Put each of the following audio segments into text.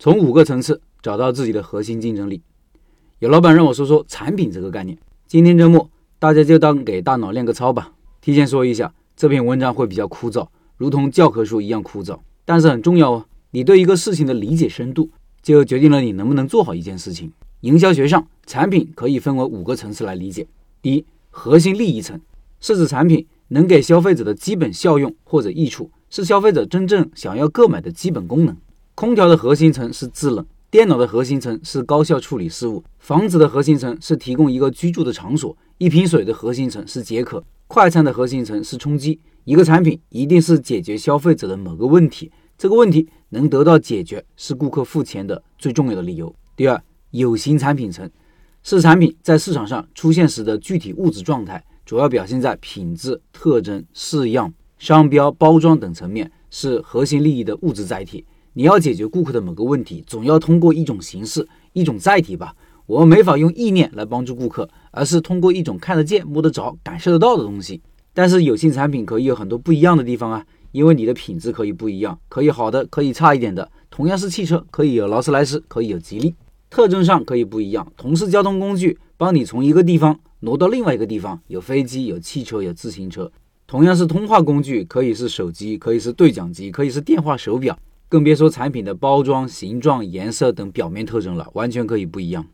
从五个层次找到自己的核心竞争力。有老板让我说说产品这个概念，今天周末大家就当给大脑练个操吧。提前说一下，这篇文章会比较枯燥，如同教科书一样枯燥，但是很重要哦。你对一个事情的理解深度，就决定了你能不能做好一件事情。营销学上，产品可以分为五个层次来理解。第一，核心利益层，是指产品能给消费者的基本效用或者益处，是消费者真正想要购买的基本功能。空调的核心层是制冷。电脑的核心层是高效处理事务，房子的核心层是提供一个居住的场所，一瓶水的核心层是解渴，快餐的核心层是充饥。一个产品一定是解决消费者的某个问题，这个问题能得到解决是顾客付钱的最重要的理由。第二，有形产品层是产品在市场上出现时的具体物质状态，主要表现在品质特征、式样、商标、包装等层面，是核心利益的物质载体。你要解决顾客的某个问题，总要通过一种形式、一种载体吧。我们没法用意念来帮助顾客，而是通过一种看得见、摸得着、感受得到的东西。但是有性产品可以有很多不一样的地方啊，因为你的品质可以不一样，可以好的，可以差一点的。同样是汽车，可以有劳斯莱斯，可以有吉利，特征上可以不一样。同是交通工具，帮你从一个地方挪到另外一个地方，有飞机，有汽车，有自行车。同样是通话工具，可以是手机，可以是对讲机，可以是电话手表。更别说产品的包装、形状、颜色等表面特征了，完全可以不一样。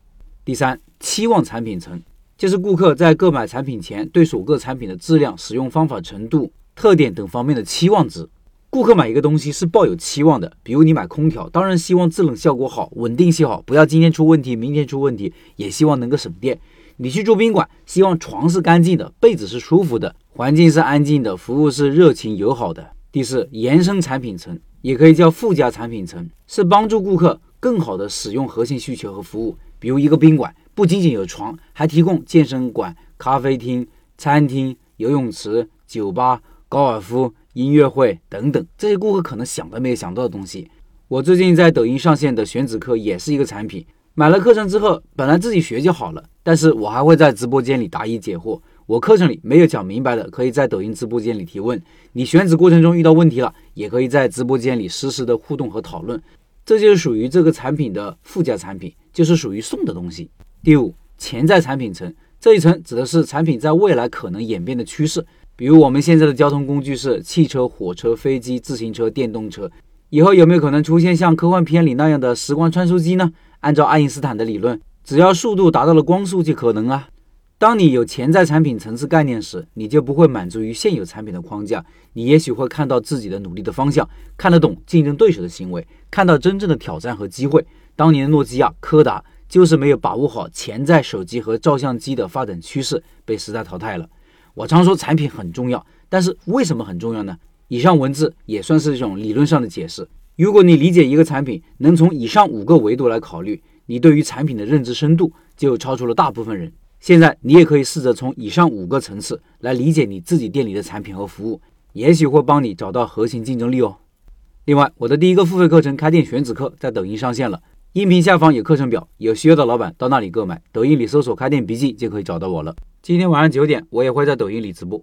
第三，期望产品层就是顾客在购买产品前对首个产品的质量、使用方法、程度、特点等方面的期望值。顾客买一个东西是抱有期望的，比如你买空调，当然希望制冷效果好、稳定性好，不要今天出问题、明天出问题，也希望能够省电。你去住宾馆，希望床是干净的，被子是舒服的，环境是安静的，服务是热情友好的。第四，延伸产品层。也可以叫附加产品层，是帮助顾客更好的使用核心需求和服务。比如一个宾馆，不仅仅有床，还提供健身馆、咖啡厅、餐厅、游泳池、酒吧、高尔夫、音乐会等等，这些顾客可能想都没有想到的东西。我最近在抖音上线的选址课也是一个产品，买了课程之后，本来自己学就好了，但是我还会在直播间里答疑解惑。我课程里没有讲明白的，可以在抖音直播间里提问。你选址过程中遇到问题了，也可以在直播间里实时的互动和讨论。这就是属于这个产品的附加产品，就是属于送的东西。第五，潜在产品层，这一层指的是产品在未来可能演变的趋势。比如我们现在的交通工具是汽车、火车、飞机、自行车、电动车，以后有没有可能出现像科幻片里那样的时光穿梭机呢？按照爱因斯坦的理论，只要速度达到了光速就可能啊。当你有潜在产品层次概念时，你就不会满足于现有产品的框架，你也许会看到自己的努力的方向，看得懂竞争对手的行为，看到真正的挑战和机会。当年的诺基亚、柯达就是没有把握好潜在手机和照相机的发展趋势，被时代淘汰了。我常说产品很重要，但是为什么很重要呢？以上文字也算是一种理论上的解释。如果你理解一个产品，能从以上五个维度来考虑，你对于产品的认知深度就超出了大部分人。现在你也可以试着从以上五个层次来理解你自己店里的产品和服务，也许会帮你找到核心竞争力哦。另外，我的第一个付费课程《开店选址课》在抖音上线了，音频下方有课程表，有需要的老板到那里购买。抖音里搜索“开店笔记”就可以找到我了。今天晚上九点，我也会在抖音里直播。